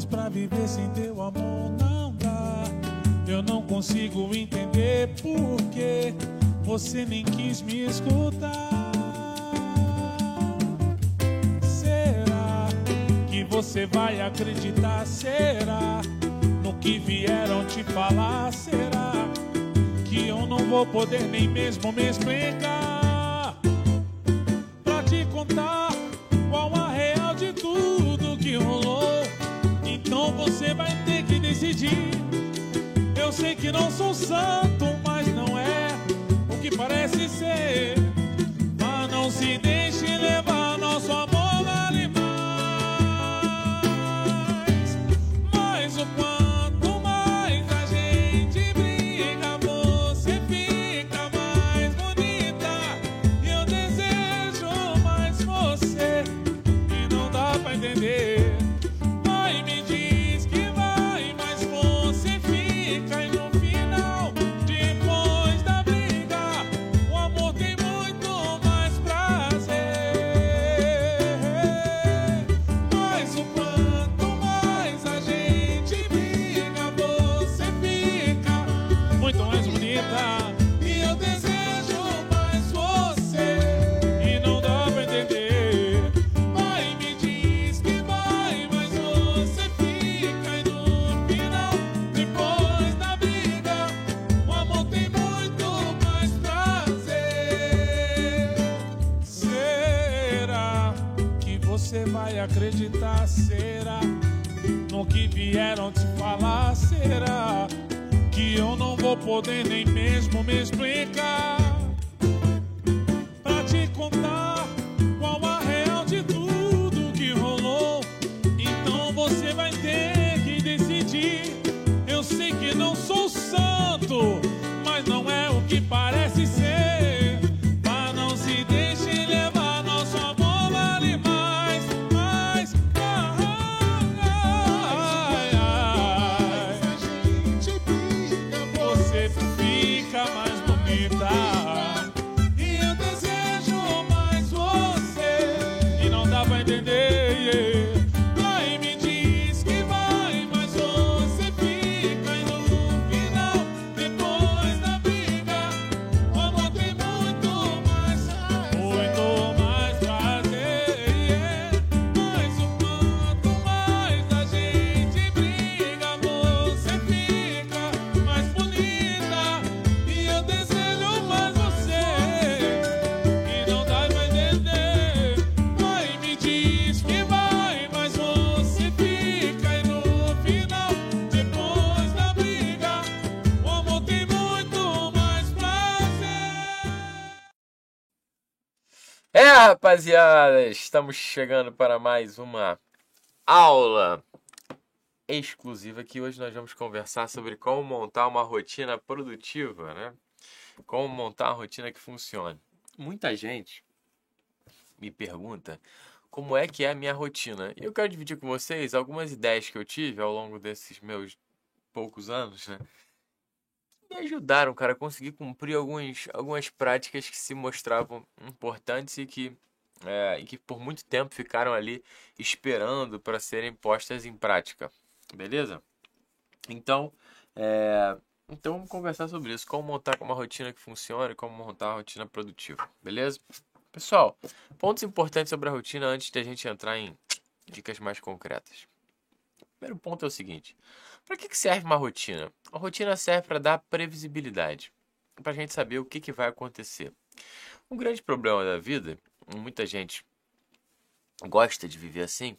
Mas pra viver sem teu amor não dá. Eu não consigo entender por que você nem quis me escutar. Será que você vai acreditar? Será no que vieram te falar? Será que eu não vou poder nem mesmo me explicar? Pra te contar qual a real de tudo que rolou. Decidir. Eu sei que não sou santo, mas não é o que parece ser. Rapaziada, estamos chegando para mais uma aula exclusiva que hoje nós vamos conversar sobre como montar uma rotina produtiva, né? Como montar uma rotina que funcione. Muita gente me pergunta como é que é a minha rotina. E eu quero dividir com vocês algumas ideias que eu tive ao longo desses meus poucos anos, né? Me ajudaram, cara, a conseguir cumprir alguns, algumas práticas que se mostravam importantes e que, é, e que por muito tempo ficaram ali esperando para serem postas em prática. Beleza? Então, é, então vamos conversar sobre isso. Como montar uma rotina que funcione, como montar uma rotina produtiva. Beleza? Pessoal, pontos importantes sobre a rotina antes de a gente entrar em dicas mais concretas. Primeiro ponto é o seguinte: para que serve uma rotina? A rotina serve para dar previsibilidade, para a gente saber o que, que vai acontecer. Um grande problema da vida, muita gente gosta de viver assim,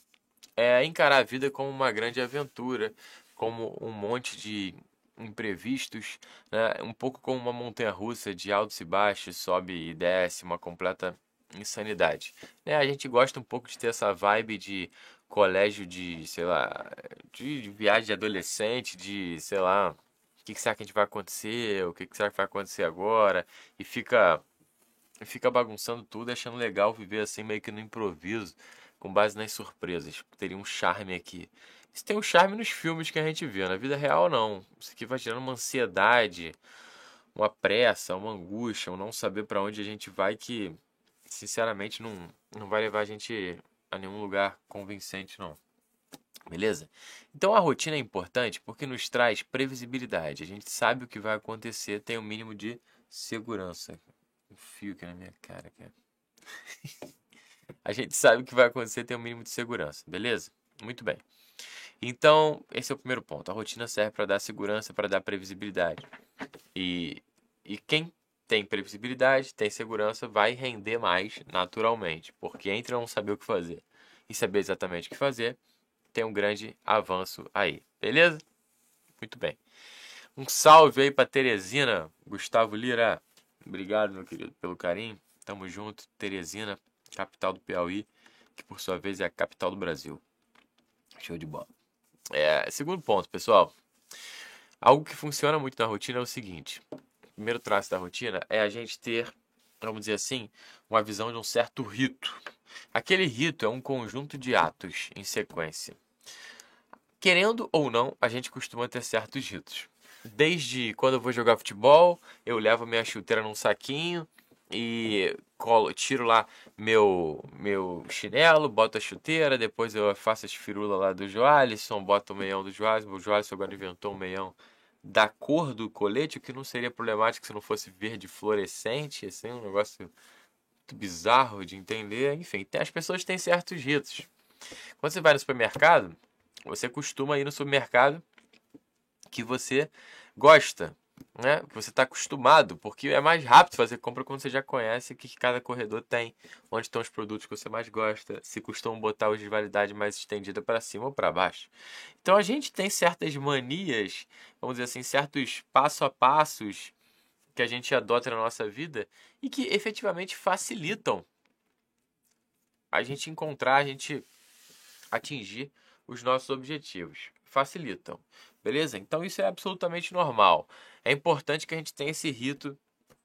é encarar a vida como uma grande aventura, como um monte de imprevistos, né? um pouco como uma montanha-russa de altos e baixos, sobe e desce, uma completa insanidade. Né? A gente gosta um pouco de ter essa vibe de colégio de, sei lá, de, viagem de adolescente, de, sei lá, o que, que será que a gente vai acontecer, o que, que será que vai acontecer agora, e fica, fica bagunçando tudo, achando legal viver assim meio que no improviso, com base nas surpresas. Teria um charme aqui. Isso tem um charme nos filmes que a gente vê, na vida real não. Isso aqui vai gerando uma ansiedade, uma pressa, uma angústia, um não saber para onde a gente vai que, sinceramente, não, não vai levar a gente a nenhum lugar convincente, não. Beleza? Então a rotina é importante porque nos traz previsibilidade. A gente sabe o que vai acontecer, tem o um mínimo de segurança. Um fio aqui na minha cara, cara. a gente sabe o que vai acontecer, tem um mínimo de segurança, beleza? Muito bem. Então, esse é o primeiro ponto. A rotina serve para dar segurança, para dar previsibilidade. E, e quem tem previsibilidade, tem segurança, vai render mais naturalmente. Porque entre não saber o que fazer e saber exatamente o que fazer, tem um grande avanço aí. Beleza? Muito bem. Um salve aí para Teresina, Gustavo Lira. Obrigado, meu querido, pelo carinho. Tamo junto. Teresina, capital do Piauí, que por sua vez é a capital do Brasil. Show de bola. É, segundo ponto, pessoal. Algo que funciona muito na rotina é o seguinte: primeiro traço da rotina é a gente ter, vamos dizer assim, uma visão de um certo rito. Aquele rito é um conjunto de atos em sequência. Querendo ou não, a gente costuma ter certos ritos. Desde quando eu vou jogar futebol, eu levo minha chuteira num saquinho e colo, tiro lá meu meu chinelo, boto a chuteira, depois eu faço as firulas lá do Joalisson, boto o meião do Joalisson. O Joalisson agora inventou um meião da cor do colete, o que não seria problemático se não fosse verde fluorescente, assim, um negócio muito bizarro de entender. Enfim, as pessoas têm certos ritos. Quando você vai no supermercado, você costuma ir no supermercado que você gosta, né? Que você está acostumado, porque é mais rápido fazer compra quando você já conhece o que cada corredor tem, onde estão os produtos que você mais gosta, se costumam botar os de validade mais estendida para cima ou para baixo. Então a gente tem certas manias, vamos dizer assim, certos passo a passos que a gente adota na nossa vida e que efetivamente facilitam a gente encontrar, a gente atingir os nossos objetivos. Facilitam. Beleza? Então isso é absolutamente normal. É importante que a gente tenha esse rito,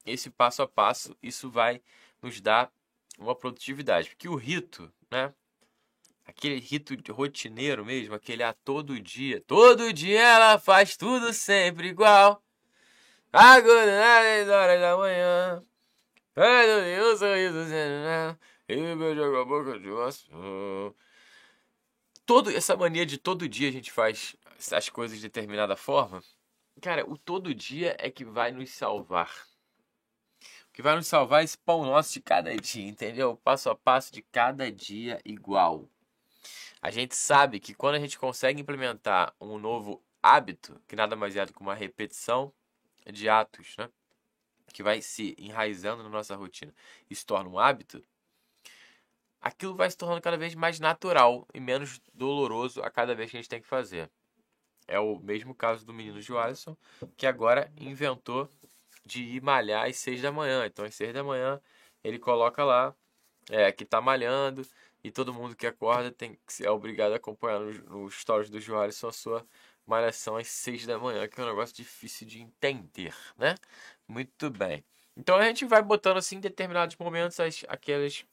esse passo a passo. Isso vai nos dar uma produtividade. Porque o rito, né? Aquele rito rotineiro mesmo, aquele a todo dia. Todo dia ela faz tudo sempre igual. Agora, às horas da manhã. Ai, o sorriso e beijo a boca de osso. Todo, essa mania de todo dia a gente faz as coisas de determinada forma. Cara, o todo dia é que vai nos salvar. O que vai nos salvar é esse pão nosso de cada dia, entendeu? Passo a passo de cada dia igual. A gente sabe que quando a gente consegue implementar um novo hábito, que nada mais é do que uma repetição de atos, né? Que vai se enraizando na nossa rotina e se torna um hábito, aquilo vai se tornando cada vez mais natural e menos doloroso a cada vez que a gente tem que fazer. É o mesmo caso do menino Joalisson, que agora inventou de ir malhar às seis da manhã. Então, às seis da manhã, ele coloca lá é, que tá malhando e todo mundo que acorda tem ser obrigado a acompanhar nos no stories do Joalisson a sua malhação às seis da manhã, que é um negócio difícil de entender, né? Muito bem. Então a gente vai botando assim em determinados momentos as, aquelas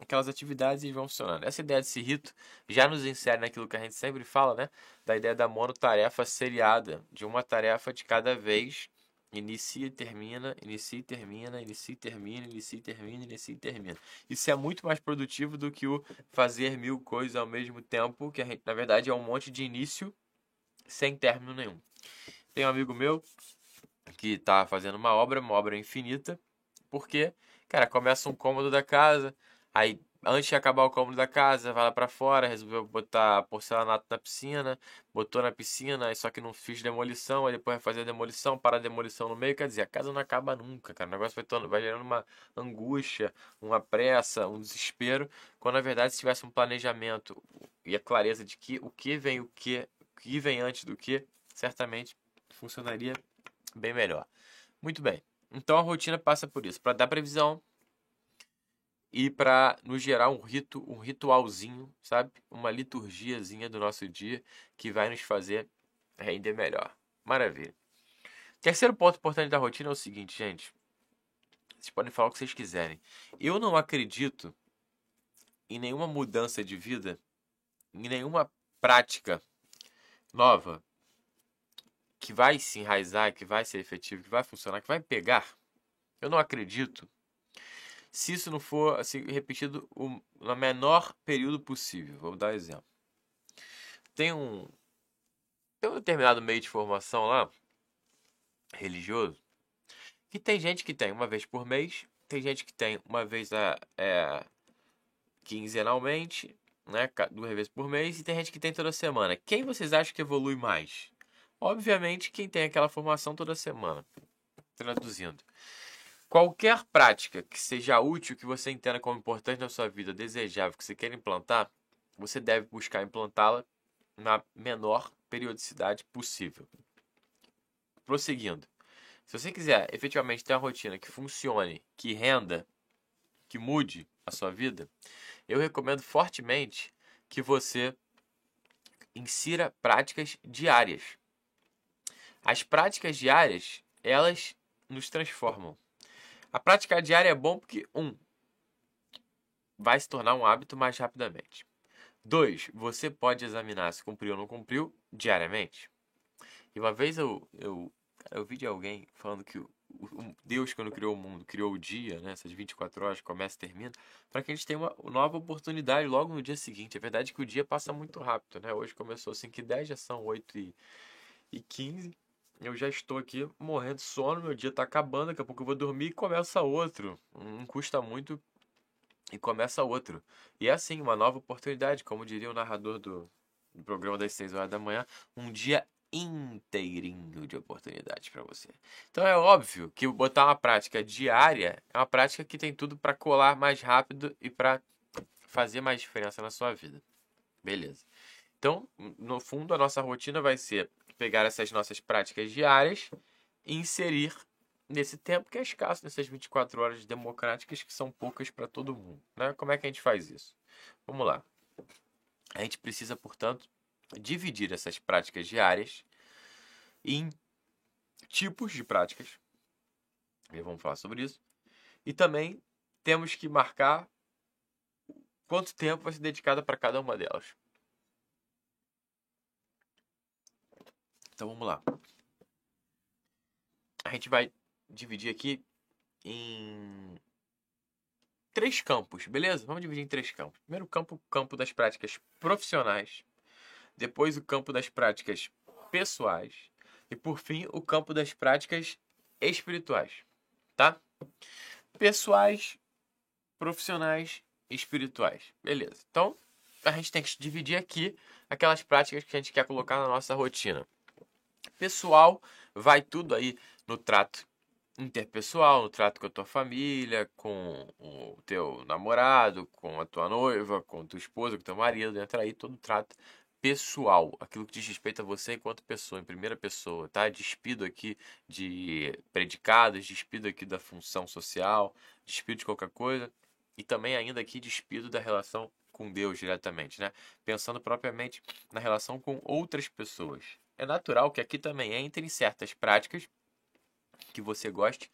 aquelas atividades e vão funcionando. Essa ideia desse rito já nos insere naquilo que a gente sempre fala, né? Da ideia da monotarefa seriada, de uma tarefa de cada vez, inicia e termina, inicia e termina, inicia e termina, inicia e termina, inicia e termina. Isso é muito mais produtivo do que o fazer mil coisas ao mesmo tempo, que gente, na verdade, é um monte de início sem término nenhum. Tem um amigo meu que está fazendo uma obra, uma obra infinita, porque, cara, começa um cômodo da casa, Aí, antes de acabar o cômodo da casa, vai lá pra fora, resolveu botar porcelanato na piscina, botou na piscina, só que não fiz demolição, aí depois vai fazer a demolição, para a demolição no meio, quer dizer, a casa não acaba nunca, cara. O negócio vai, vai gerando uma angústia, uma pressa, um desespero, quando na verdade se tivesse um planejamento e a clareza de que o que vem o que, o que vem antes do que, certamente funcionaria bem melhor. Muito bem. Então a rotina passa por isso, para dar previsão, e para nos gerar um rito, um ritualzinho, sabe? Uma liturgiazinha do nosso dia que vai nos fazer render melhor. Maravilha. Terceiro ponto importante da rotina é o seguinte, gente. Vocês podem falar o que vocês quiserem. Eu não acredito em nenhuma mudança de vida, em nenhuma prática nova que vai se enraizar, que vai ser efetivo, que vai funcionar, que vai pegar. Eu não acredito se isso não for assim, repetido o, no menor período possível. Vou dar um exemplo. tem um tem um determinado meio de formação lá religioso que tem gente que tem uma vez por mês, tem gente que tem uma vez a é, quinzenalmente, né, duas vezes por mês, e tem gente que tem toda semana. Quem vocês acham que evolui mais? Obviamente, quem tem aquela formação toda semana. Traduzindo. Qualquer prática que seja útil, que você entenda como importante na sua vida, desejável, que você queira implantar, você deve buscar implantá-la na menor periodicidade possível. Prosseguindo. Se você quiser efetivamente ter uma rotina que funcione, que renda, que mude a sua vida, eu recomendo fortemente que você insira práticas diárias. As práticas diárias, elas nos transformam. A prática diária é bom porque, um, vai se tornar um hábito mais rapidamente. Dois, você pode examinar se cumpriu ou não cumpriu diariamente. E uma vez eu, eu, eu vi de alguém falando que o, o Deus, quando criou o mundo, criou o dia, né, essas 24 horas, começa e termina, para que a gente tenha uma nova oportunidade logo no dia seguinte. É verdade que o dia passa muito rápido, né? Hoje começou 5 e 10, já são 8 e, e 15. Eu já estou aqui morrendo de sono, meu dia está acabando, daqui a pouco eu vou dormir e começa outro. Não custa muito e começa outro. E é assim, uma nova oportunidade, como diria o narrador do, do programa das 6 horas da manhã, um dia inteirinho de oportunidades para você. Então é óbvio que botar uma prática diária é uma prática que tem tudo para colar mais rápido e para fazer mais diferença na sua vida. Beleza. Então, no fundo, a nossa rotina vai ser pegar essas nossas práticas diárias e inserir nesse tempo que é escasso, nessas 24 horas democráticas que são poucas para todo mundo. Né? Como é que a gente faz isso? Vamos lá. A gente precisa, portanto, dividir essas práticas diárias em tipos de práticas. E vamos falar sobre isso. E também temos que marcar quanto tempo vai ser dedicado para cada uma delas. Então vamos lá. A gente vai dividir aqui em três campos, beleza? Vamos dividir em três campos. Primeiro campo, o campo das práticas profissionais. Depois o campo das práticas pessoais. E por fim, o campo das práticas espirituais, tá? Pessoais, profissionais, espirituais. Beleza. Então, a gente tem que dividir aqui aquelas práticas que a gente quer colocar na nossa rotina. Pessoal, vai tudo aí no trato interpessoal, no trato com a tua família, com o teu namorado, com a tua noiva, com a tua esposa, com o teu marido, entra aí todo o trato pessoal, aquilo que diz respeito a você enquanto pessoa, em primeira pessoa, tá? Despido aqui de predicados, despido aqui da função social, despido de qualquer coisa e também ainda aqui despido da relação com Deus diretamente, né? Pensando propriamente na relação com outras pessoas é natural que aqui também entrem certas práticas que você goste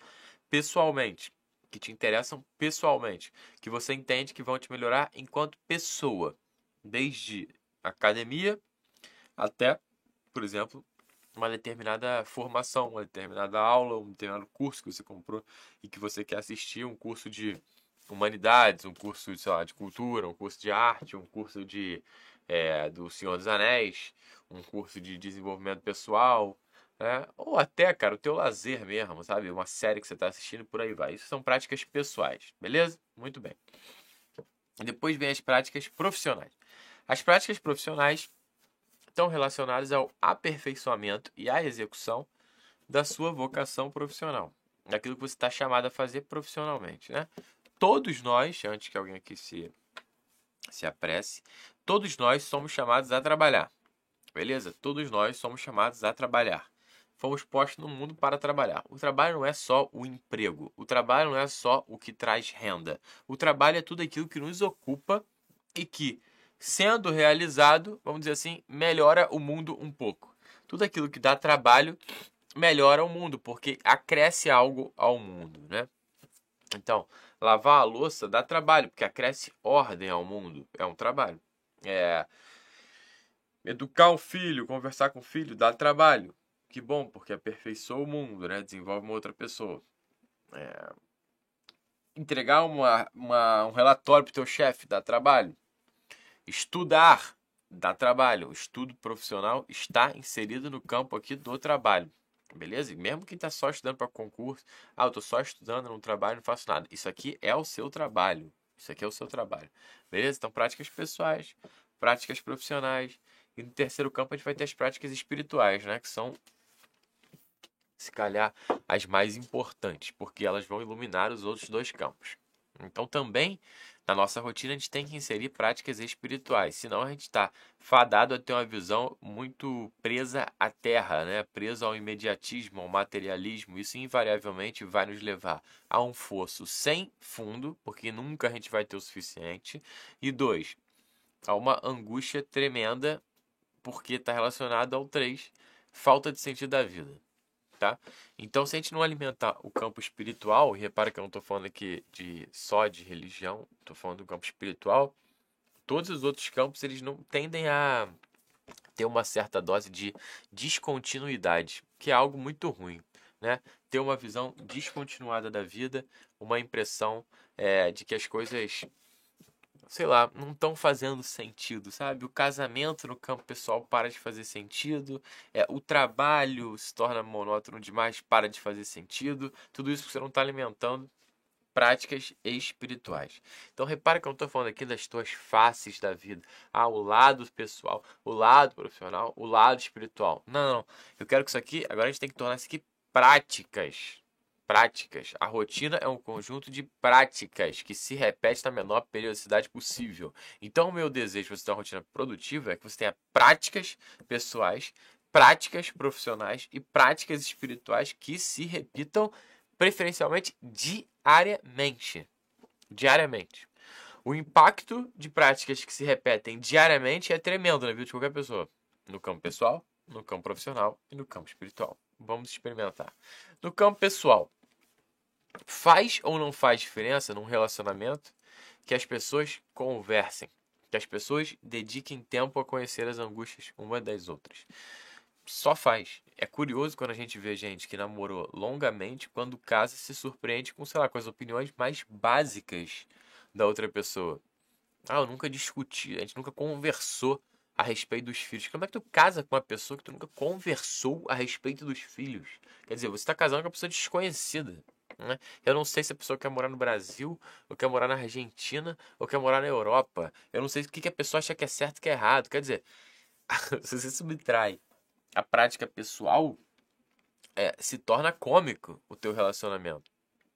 pessoalmente, que te interessam pessoalmente, que você entende que vão te melhorar enquanto pessoa, desde academia até, por exemplo, uma determinada formação, uma determinada aula, um determinado curso que você comprou e que você quer assistir, um curso de humanidades, um curso, sei lá, de cultura, um curso de arte, um curso de é, do Senhor dos Anéis, um curso de desenvolvimento pessoal, né? ou até, cara, o teu lazer mesmo, sabe? Uma série que você está assistindo, por aí vai. Isso são práticas pessoais, beleza? Muito bem. Depois vem as práticas profissionais. As práticas profissionais estão relacionadas ao aperfeiçoamento e à execução da sua vocação profissional, daquilo que você está chamado a fazer profissionalmente, né? Todos nós, antes que alguém aqui se se apresse, todos nós somos chamados a trabalhar. Beleza? Todos nós somos chamados a trabalhar. Fomos postos no mundo para trabalhar. O trabalho não é só o emprego. O trabalho não é só o que traz renda. O trabalho é tudo aquilo que nos ocupa e que, sendo realizado, vamos dizer assim, melhora o mundo um pouco. Tudo aquilo que dá trabalho melhora o mundo, porque acresce algo ao mundo, né? Então, lavar a louça dá trabalho, porque acresce ordem ao mundo. É um trabalho. É, educar o filho, conversar com o filho, dá trabalho. Que bom, porque aperfeiçoa o mundo, né? desenvolve uma outra pessoa. É, entregar uma, uma, um relatório para o teu chefe dá trabalho. Estudar dá trabalho. O estudo profissional está inserido no campo aqui do trabalho. Beleza? E mesmo quem está só estudando para concurso, ah, eu estou só estudando, não trabalho, não faço nada. Isso aqui é o seu trabalho. Isso aqui é o seu trabalho. Beleza? Então, práticas pessoais, práticas profissionais. E no terceiro campo a gente vai ter as práticas espirituais, né? Que são, se calhar, as mais importantes, porque elas vão iluminar os outros dois campos. Então, também na nossa rotina a gente tem que inserir práticas espirituais, senão a gente está fadado a ter uma visão muito presa à terra, né? presa ao imediatismo, ao materialismo. Isso invariavelmente vai nos levar a um fosso sem fundo, porque nunca a gente vai ter o suficiente. E dois, a uma angústia tremenda, porque está relacionado ao três, falta de sentido da vida tá? Então, se a gente não alimentar o campo espiritual, e repara que eu não estou falando aqui de só de religião, estou falando do campo espiritual, todos os outros campos eles não tendem a ter uma certa dose de descontinuidade, que é algo muito ruim, né? Ter uma visão descontinuada da vida, uma impressão é, de que as coisas sei lá, não estão fazendo sentido, sabe? O casamento no campo pessoal para de fazer sentido, é, o trabalho se torna monótono demais, para de fazer sentido, tudo isso você não está alimentando práticas espirituais. Então repara que eu não estou falando aqui das tuas faces da vida. Ah, o lado pessoal, o lado profissional, o lado espiritual. Não, não. Eu quero que isso aqui, agora a gente tem que tornar isso aqui práticas práticas. A rotina é um conjunto de práticas que se repete na menor periodicidade possível. Então, o meu desejo de você ter uma rotina produtiva é que você tenha práticas pessoais, práticas profissionais e práticas espirituais que se repitam preferencialmente diariamente. Diariamente. O impacto de práticas que se repetem diariamente é tremendo na vida de qualquer pessoa, no campo pessoal, no campo profissional e no campo espiritual. Vamos experimentar. No campo pessoal, Faz ou não faz diferença num relacionamento que as pessoas conversem, que as pessoas dediquem tempo a conhecer as angústias uma das outras? Só faz. É curioso quando a gente vê gente que namorou longamente, quando casa se surpreende com, sei lá, com as opiniões mais básicas da outra pessoa. Ah, eu nunca discuti, a gente nunca conversou a respeito dos filhos. Como é que tu casa com uma pessoa que tu nunca conversou a respeito dos filhos? Quer dizer, você está casando com uma pessoa desconhecida. Né? Eu não sei se a pessoa quer morar no Brasil, ou quer morar na Argentina, ou quer morar na Europa. Eu não sei o que, que a pessoa acha que é certo e que é errado. Quer dizer, se você subtrai a prática pessoal, é, se torna cômico o teu relacionamento.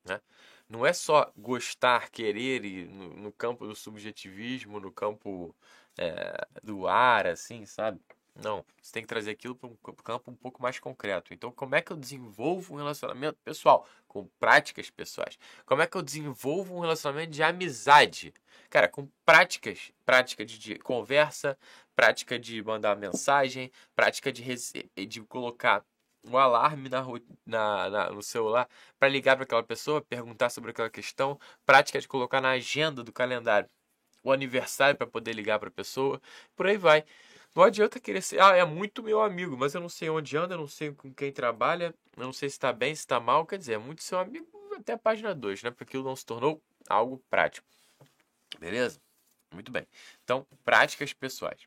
Né? Não é só gostar, querer e no, no campo do subjetivismo, no campo é, do ar, assim, sabe? Não, você tem que trazer aquilo para um campo um pouco mais concreto. Então, como é que eu desenvolvo um relacionamento pessoal com práticas pessoais? Como é que eu desenvolvo um relacionamento de amizade? Cara, com práticas, prática de, de conversa, prática de mandar mensagem, prática de, de colocar um alarme na, na, na no celular para ligar para aquela pessoa, perguntar sobre aquela questão, prática de colocar na agenda do calendário o aniversário para poder ligar para a pessoa, por aí vai. Não adianta querer ser, ah, é muito meu amigo, mas eu não sei onde anda, eu não sei com quem trabalha, eu não sei se está bem, se está mal. Quer dizer, é muito seu amigo até a página 2, né? Porque aquilo não se tornou algo prático. Beleza? Muito bem. Então, práticas pessoais.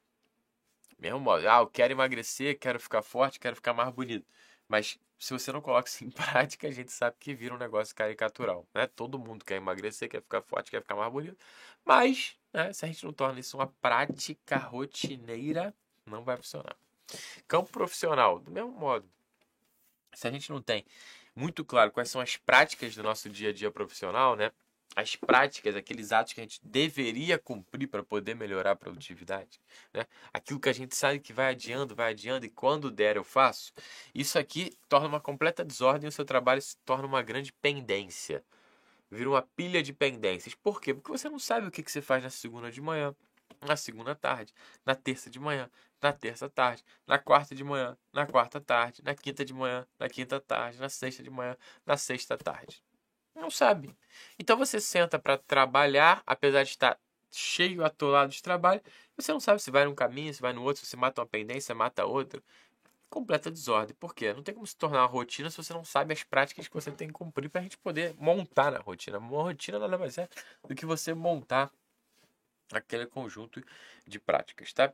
Mesmo modo, ah, eu quero emagrecer, quero ficar forte, quero ficar mais bonito. Mas se você não coloca isso em prática, a gente sabe que vira um negócio caricatural. Né? Todo mundo quer emagrecer, quer ficar forte, quer ficar mais bonito. Mas né, se a gente não torna isso uma prática rotineira, não vai funcionar. Campo profissional, do mesmo modo. Se a gente não tem muito claro quais são as práticas do nosso dia a dia profissional, né? As práticas, aqueles atos que a gente deveria cumprir para poder melhorar a produtividade, né? Aquilo que a gente sabe que vai adiando, vai adiando e quando der eu faço. Isso aqui torna uma completa desordem e o seu trabalho se torna uma grande pendência. Vira uma pilha de pendências. Por quê? Porque você não sabe o que, que você faz na segunda de manhã, na segunda tarde, na terça de manhã, na terça tarde, na quarta de manhã, na quarta tarde, na quinta de manhã, na quinta tarde, na sexta de manhã, na sexta tarde. Não sabe. Então você senta para trabalhar, apesar de estar cheio, atolado de trabalho, você não sabe se vai num caminho, se vai no outro, se você mata uma pendência, mata outra. Completa desordem. Por quê? Não tem como se tornar uma rotina se você não sabe as práticas que você tem que cumprir para a gente poder montar na rotina. Uma rotina nada mais é do que você montar aquele conjunto de práticas, tá?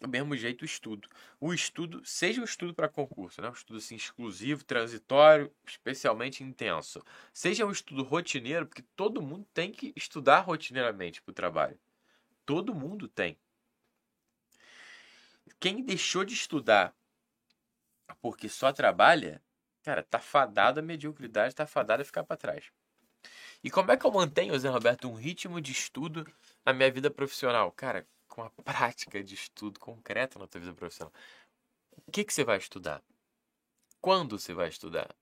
Do mesmo jeito o estudo. O estudo, seja o estudo para concurso, né? um estudo assim, exclusivo, transitório, especialmente intenso. Seja um estudo rotineiro, porque todo mundo tem que estudar rotineiramente para o trabalho. Todo mundo tem. Quem deixou de estudar porque só trabalha, cara, tá fadado a mediocridade, tá fadado a ficar para trás. E como é que eu mantenho, Zé Roberto, um ritmo de estudo na minha vida profissional? Cara, com a prática de estudo concreta na tua vida profissional. O que, que você vai estudar? Quando você vai estudar?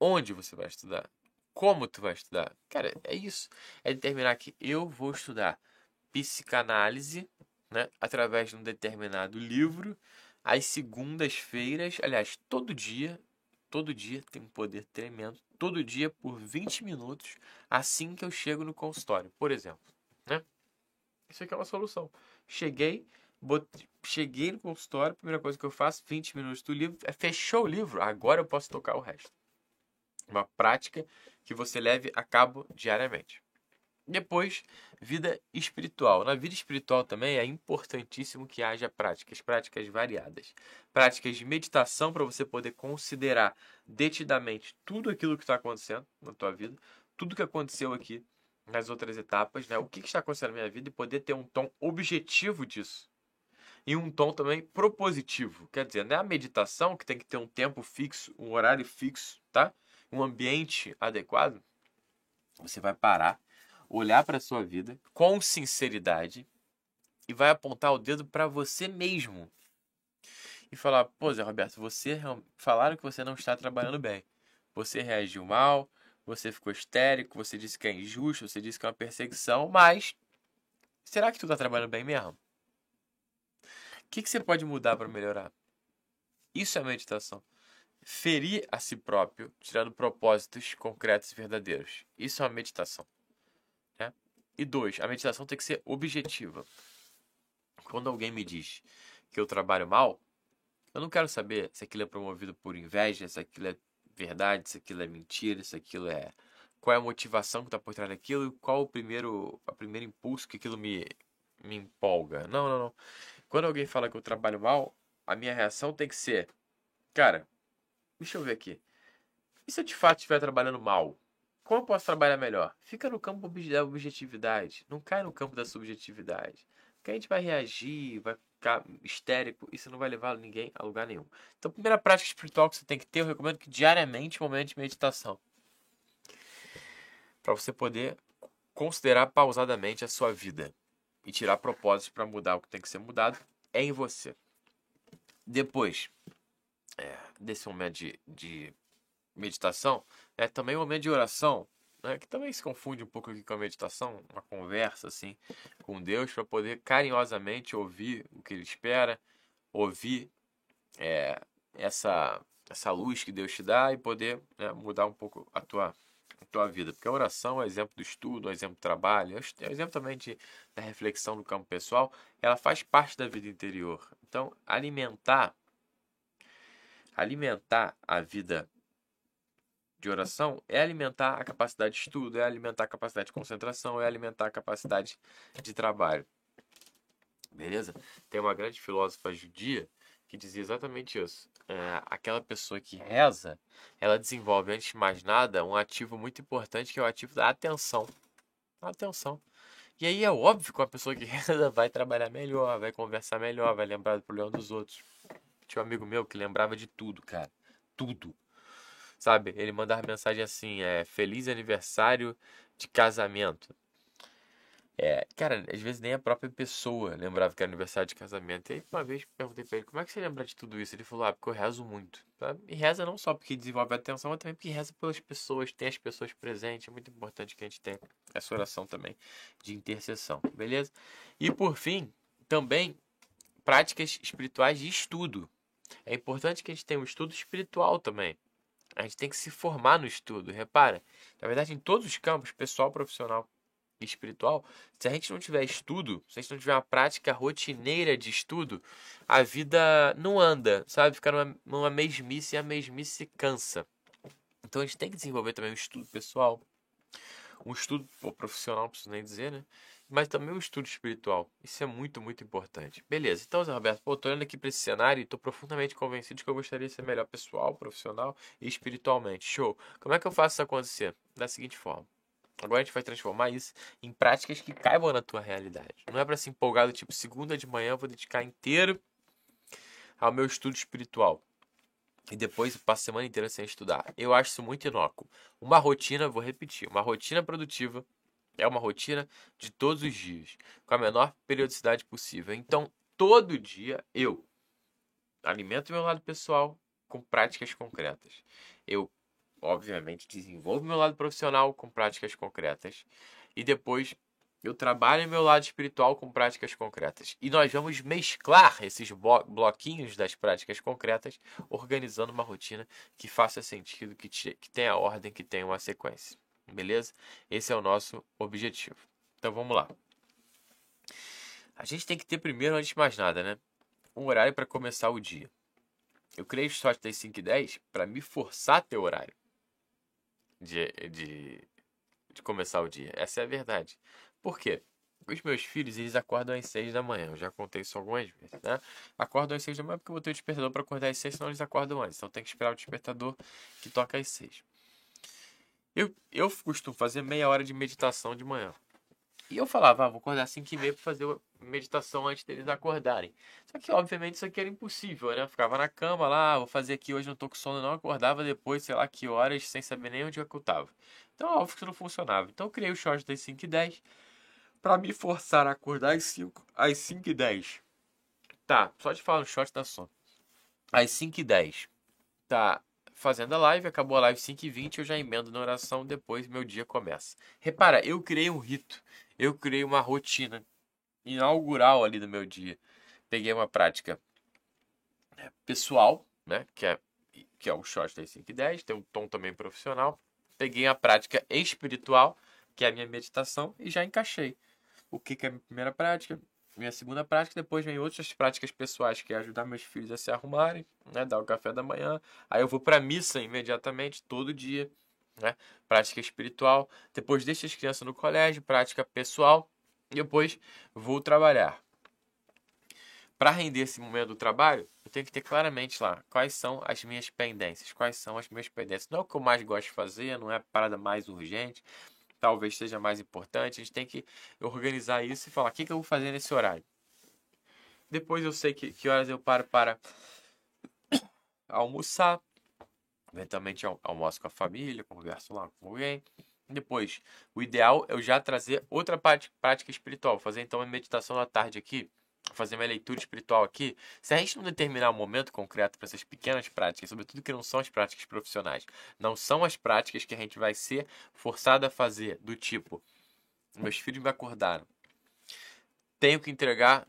Onde você vai estudar? Como tu vai estudar? Cara, é isso. É determinar que eu vou estudar psicanálise, né, através de um determinado livro, às segundas-feiras, aliás, todo dia, todo dia tem um poder tremendo, todo dia por 20 minutos, assim que eu chego no consultório, por exemplo? Isso aqui é uma solução. Cheguei, botei, cheguei no consultório, primeira coisa que eu faço, 20 minutos do livro, é fechou o livro, agora eu posso tocar o resto. Uma prática que você leve a cabo diariamente. Depois, vida espiritual. Na vida espiritual também é importantíssimo que haja práticas, práticas variadas. Práticas de meditação para você poder considerar detidamente tudo aquilo que está acontecendo na tua vida, tudo que aconteceu aqui nas outras etapas, né? O que, que está acontecendo na minha vida e poder ter um tom objetivo disso. E um tom também propositivo. Quer dizer, não é a meditação que tem que ter um tempo fixo, um horário fixo, tá? Um ambiente adequado. Você vai parar, olhar para a sua vida com sinceridade e vai apontar o dedo para você mesmo. E falar, pô, Zé Roberto, você falaram que você não está trabalhando bem. Você reagiu mal, você ficou histérico, você disse que é injusto, você disse que é uma perseguição, mas será que tu está trabalhando bem mesmo? O que, que você pode mudar para melhorar? Isso é meditação. Ferir a si próprio, tirando propósitos concretos e verdadeiros. Isso é uma meditação. Né? E dois, a meditação tem que ser objetiva. Quando alguém me diz que eu trabalho mal, eu não quero saber se aquilo é promovido por inveja, se aquilo é verdade, se aquilo é mentira, se aquilo é. Qual é a motivação que está por trás daquilo e qual o primeiro, o primeiro impulso que aquilo me, me empolga. Não, não, não. Quando alguém fala que eu trabalho mal, a minha reação tem que ser: cara, deixa eu ver aqui. E se eu de fato estiver trabalhando mal? Como eu posso trabalhar melhor? Fica no campo da objetividade, não cai no campo da subjetividade. Porque a gente vai reagir, vai ficar histérico, isso não vai levar ninguém a lugar nenhum. Então, a primeira prática espiritual que você tem que ter, eu recomendo que diariamente momento de meditação. Para você poder considerar pausadamente a sua vida e tirar propósitos para mudar o que tem que ser mudado é em você. Depois é, desse momento de, de meditação, é também um momento de oração né, que também se confunde um pouco aqui com a meditação, uma conversa assim com Deus para poder carinhosamente ouvir o que Ele espera, ouvir é, essa essa luz que Deus te dá e poder né, mudar um pouco a tua a tua vida, porque a oração é exemplo do estudo, é exemplo do trabalho, é exemplo também de, da reflexão no campo pessoal, ela faz parte da vida interior. Então, alimentar alimentar a vida de oração é alimentar a capacidade de estudo, é alimentar a capacidade de concentração, é alimentar a capacidade de trabalho. Beleza? Tem uma grande filósofa judia que dizia exatamente isso. É, aquela pessoa que reza, ela desenvolve, antes de mais nada, um ativo muito importante que é o ativo da atenção. atenção. E aí é óbvio que uma pessoa que reza vai trabalhar melhor, vai conversar melhor, vai lembrar do problema dos outros. Tinha um amigo meu que lembrava de tudo, cara. Tudo. Sabe? Ele mandava mensagem assim: é, Feliz aniversário de casamento. É, cara, às vezes nem a própria pessoa lembrava que era aniversário de casamento. E aí, uma vez perguntei pra ele, como é que você lembra de tudo isso? Ele falou, ah, porque eu rezo muito. E reza não só porque desenvolve a atenção, mas também porque reza pelas pessoas, tem as pessoas presentes. É muito importante que a gente tenha essa oração também de intercessão, beleza? E por fim, também práticas espirituais de estudo. É importante que a gente tenha um estudo espiritual também. A gente tem que se formar no estudo. Repara, na verdade, em todos os campos, pessoal, profissional e espiritual, se a gente não tiver estudo, se a gente não tiver uma prática rotineira de estudo, a vida não anda, sabe? Fica numa, numa mesmice e a mesmice cansa. Então a gente tem que desenvolver também um estudo pessoal, um estudo profissional, não preciso nem dizer, né? Mas também o estudo espiritual. Isso é muito, muito importante. Beleza, então, Zé Roberto, pô, tô olhando aqui para esse cenário e tô profundamente convencido que eu gostaria de ser melhor pessoal, profissional e espiritualmente. Show. Como é que eu faço isso acontecer? Da seguinte forma. Agora a gente vai transformar isso em práticas que caibam na tua realidade. Não é para se empolgar do tipo, segunda de manhã eu vou dedicar inteiro ao meu estudo espiritual. E depois eu passo a semana inteira sem estudar. Eu acho isso muito inócuo. Uma rotina, vou repetir, uma rotina produtiva é uma rotina de todos os dias, com a menor periodicidade possível. Então, todo dia eu alimento meu lado pessoal com práticas concretas. Eu, obviamente, desenvolvo meu lado profissional com práticas concretas. E depois eu trabalho meu lado espiritual com práticas concretas. E nós vamos mesclar esses bloquinhos das práticas concretas, organizando uma rotina que faça sentido, que, tenha ordem, que tenha uma sequência. Beleza? Esse é o nosso objetivo. Então vamos lá. A gente tem que ter primeiro, antes de mais nada, né? Um horário para começar o dia. Eu criei o shot das 5 e 10 para me forçar a ter horário de, de, de começar o dia. Essa é a verdade. Por quê? Os meus filhos, eles acordam às 6 da manhã. Eu já contei isso algumas vezes, né? Acordam às 6 da manhã porque eu botei o despertador para acordar às 6, senão eles acordam antes. Então tem que esperar o despertador que toca às 6. Eu, eu costumo fazer meia hora de meditação de manhã. E eu falava, ah, vou acordar às 5 e meia para fazer meditação antes deles acordarem. Só que, obviamente, isso aqui era impossível, né? Eu ficava na cama lá, vou fazer aqui hoje, não tô com sono, não. Acordava depois, sei lá que horas, sem saber nem onde é eu tava. Então, óbvio que isso não funcionava. Então, eu criei o short das 5 e 10 para me forçar a acordar às 5, às 5 e 10. Tá, só de falar no short da sono. Às 5 e 10. Tá, fazendo a live, acabou a live 5 e 20, eu já emendo na oração, depois meu dia começa. Repara, eu criei um rito, eu criei uma rotina inaugural ali do meu dia. Peguei uma prática é, pessoal, né, que é, que é o short das 5 e 10, tem um tom também profissional. Peguei a prática espiritual, que é a minha meditação, e já encaixei. O que, que é a minha primeira prática? Minha segunda prática, depois vem outras práticas pessoais, que é ajudar meus filhos a se arrumarem, né, dar o café da manhã. Aí eu vou para a missa imediatamente, todo dia, né, prática espiritual. Depois deixo as crianças no colégio, prática pessoal. E depois vou trabalhar. Para render esse momento do trabalho, eu tenho que ter claramente lá quais são as minhas pendências, quais são as minhas pendências. Não é o que eu mais gosto de fazer, não é a parada mais urgente, talvez seja mais importante. A gente tem que organizar isso e falar: o que, que eu vou fazer nesse horário? Depois eu sei que, que horas eu paro para almoçar. Eventualmente almoço com a família, converso lá com alguém. Depois, o ideal é eu já trazer outra prática espiritual. Fazer então uma meditação à tarde aqui fazer minha leitura espiritual aqui, se a gente não determinar um momento concreto para essas pequenas práticas, sobretudo que não são as práticas profissionais, não são as práticas que a gente vai ser forçado a fazer, do tipo, meus filhos me acordaram, tenho que entregar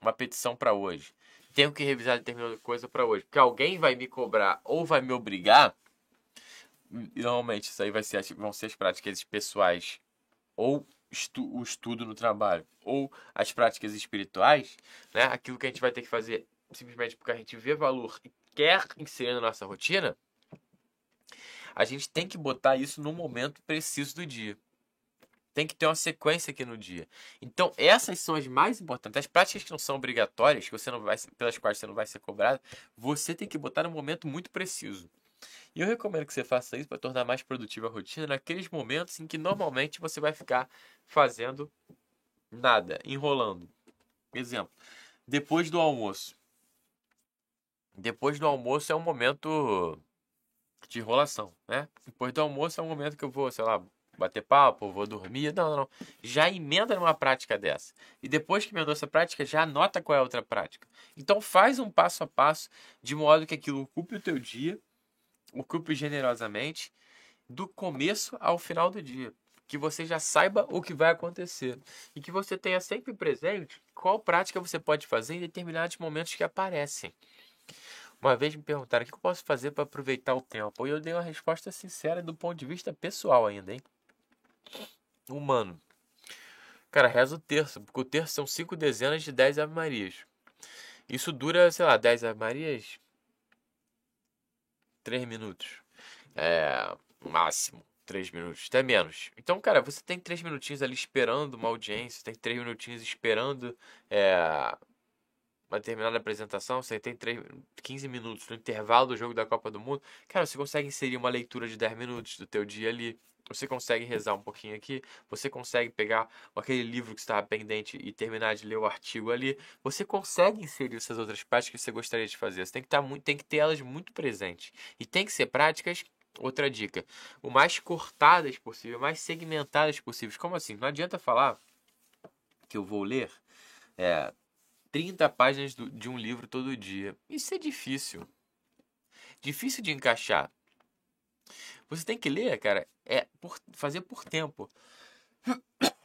uma petição para hoje, tenho que revisar determinada coisa para hoje, porque alguém vai me cobrar ou vai me obrigar, normalmente isso aí vai ser, vão ser as práticas pessoais ou estu o estudo no trabalho ou as práticas espirituais, né, aquilo que a gente vai ter que fazer simplesmente porque a gente vê valor e quer inserir na nossa rotina, a gente tem que botar isso no momento preciso do dia. Tem que ter uma sequência aqui no dia. Então, essas são as mais importantes. As práticas que não são obrigatórias, que você não vai, pelas quais você não vai ser cobrado, você tem que botar no momento muito preciso. E eu recomendo que você faça isso para tornar mais produtiva a rotina naqueles momentos em que normalmente você vai ficar fazendo nada, enrolando. Exemplo, depois do almoço. Depois do almoço é um momento de enrolação, né? Depois do almoço é um momento que eu vou, sei lá, bater papo, vou dormir. Não, não, não. Já emenda numa prática dessa. E depois que emendou essa prática, já anota qual é a outra prática. Então faz um passo a passo de modo que aquilo ocupe o teu dia ocupe generosamente do começo ao final do dia. Que você já saiba o que vai acontecer. E que você tenha sempre presente qual prática você pode fazer em determinados momentos que aparecem. Uma vez me perguntaram o que eu posso fazer para aproveitar o tempo. E eu dei uma resposta sincera do ponto de vista pessoal ainda, hein? Humano. Cara, reza o terço, porque o terço são cinco dezenas de dez Ave Marias. Isso dura, sei lá, dez Ave Marias, 3 minutos. É, máximo. três minutos, até menos. Então, cara, você tem três minutinhos ali esperando uma audiência, tem três minutinhos esperando é, uma determinada apresentação, você tem 3, 15 minutos no intervalo do jogo da Copa do Mundo, cara, você consegue inserir uma leitura de 10 minutos do teu dia ali. Você consegue rezar um pouquinho aqui, você consegue pegar aquele livro que estava pendente e terminar de ler o artigo ali. Você consegue inserir essas outras práticas que você gostaria de fazer. Você tem que, estar tá muito, tem que ter elas muito presentes. E tem que ser práticas Outra dica, o mais cortadas possível, mais segmentadas possíveis. Como assim? Não adianta falar que eu vou ler é, 30 páginas do, de um livro todo dia. Isso é difícil. Difícil de encaixar. Você tem que ler, cara, é por, fazer por tempo.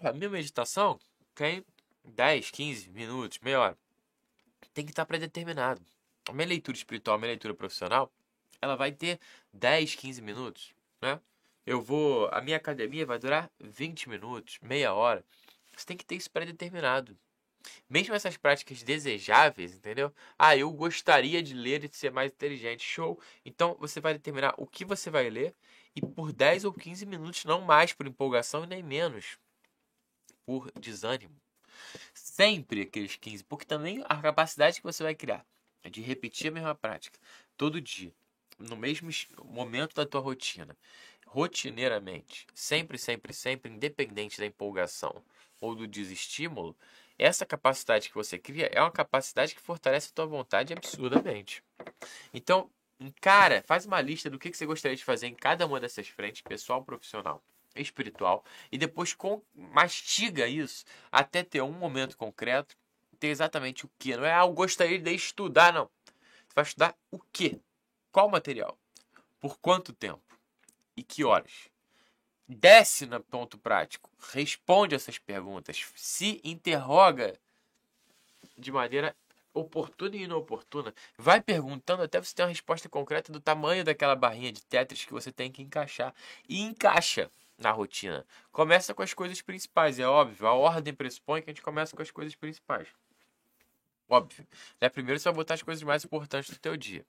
A minha meditação tem 10, 15 minutos, meia hora. Tem que estar predeterminado. A minha leitura espiritual, a minha leitura profissional, ela vai ter 10, 15 minutos, né? Eu vou, a minha academia vai durar 20 minutos, meia hora. Você tem que ter isso predeterminado. Mesmo essas práticas desejáveis, entendeu? Ah, eu gostaria de ler e de ser mais inteligente. Show! Então você vai determinar o que você vai ler e por 10 ou 15 minutos, não mais por empolgação e nem menos por desânimo. Sempre aqueles 15, porque também a capacidade que você vai criar é de repetir a mesma prática todo dia, no mesmo momento da tua rotina, rotineiramente, sempre, sempre, sempre, independente da empolgação ou do desestímulo, essa capacidade que você cria é uma capacidade que fortalece a tua vontade absurdamente. Então, cara, faz uma lista do que você gostaria de fazer em cada uma dessas frentes, pessoal, profissional, espiritual, e depois com, mastiga isso até ter um momento concreto, ter exatamente o que. Não é, ah, eu gostaria de estudar, não. Você vai estudar o que? Qual material? Por quanto tempo? E que horas? Desce no ponto prático, responde essas perguntas, se interroga de maneira oportuna e inoportuna, vai perguntando até você ter uma resposta concreta do tamanho daquela barrinha de Tetris que você tem que encaixar e encaixa na rotina. Começa com as coisas principais, é óbvio, a ordem pressupõe que a gente começa com as coisas principais. Óbvio. Né? Primeiro você vai botar as coisas mais importantes do teu dia.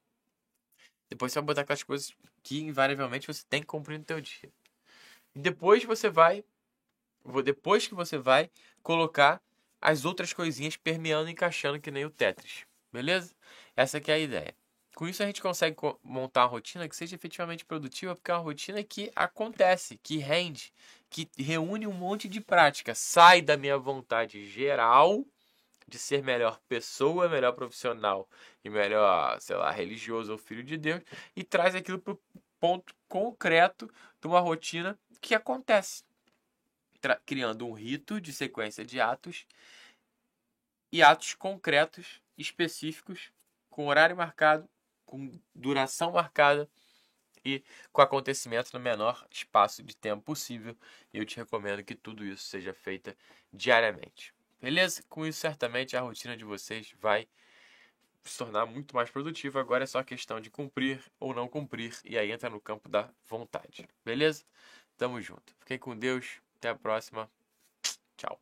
Depois você vai botar aquelas coisas que invariavelmente você tem que cumprir no teu dia. Depois você vai, depois que você vai colocar as outras coisinhas permeando e encaixando que nem o Tetris. Beleza? Essa aqui é a ideia. Com isso a gente consegue montar uma rotina que seja efetivamente produtiva, porque é uma rotina que acontece, que rende, que reúne um monte de prática. Sai da minha vontade geral de ser melhor pessoa, melhor profissional e melhor, sei lá, religioso ou filho de Deus e traz aquilo para o ponto concreto de uma rotina que acontece, criando um rito de sequência de atos e atos concretos, específicos, com horário marcado, com duração marcada e com acontecimento no menor espaço de tempo possível. Eu te recomendo que tudo isso seja feito diariamente. Beleza? Com isso, certamente a rotina de vocês vai se tornar muito mais produtiva. Agora é só questão de cumprir ou não cumprir, e aí entra no campo da vontade. Beleza? Tamo junto. Fiquem com Deus. Até a próxima. Tchau.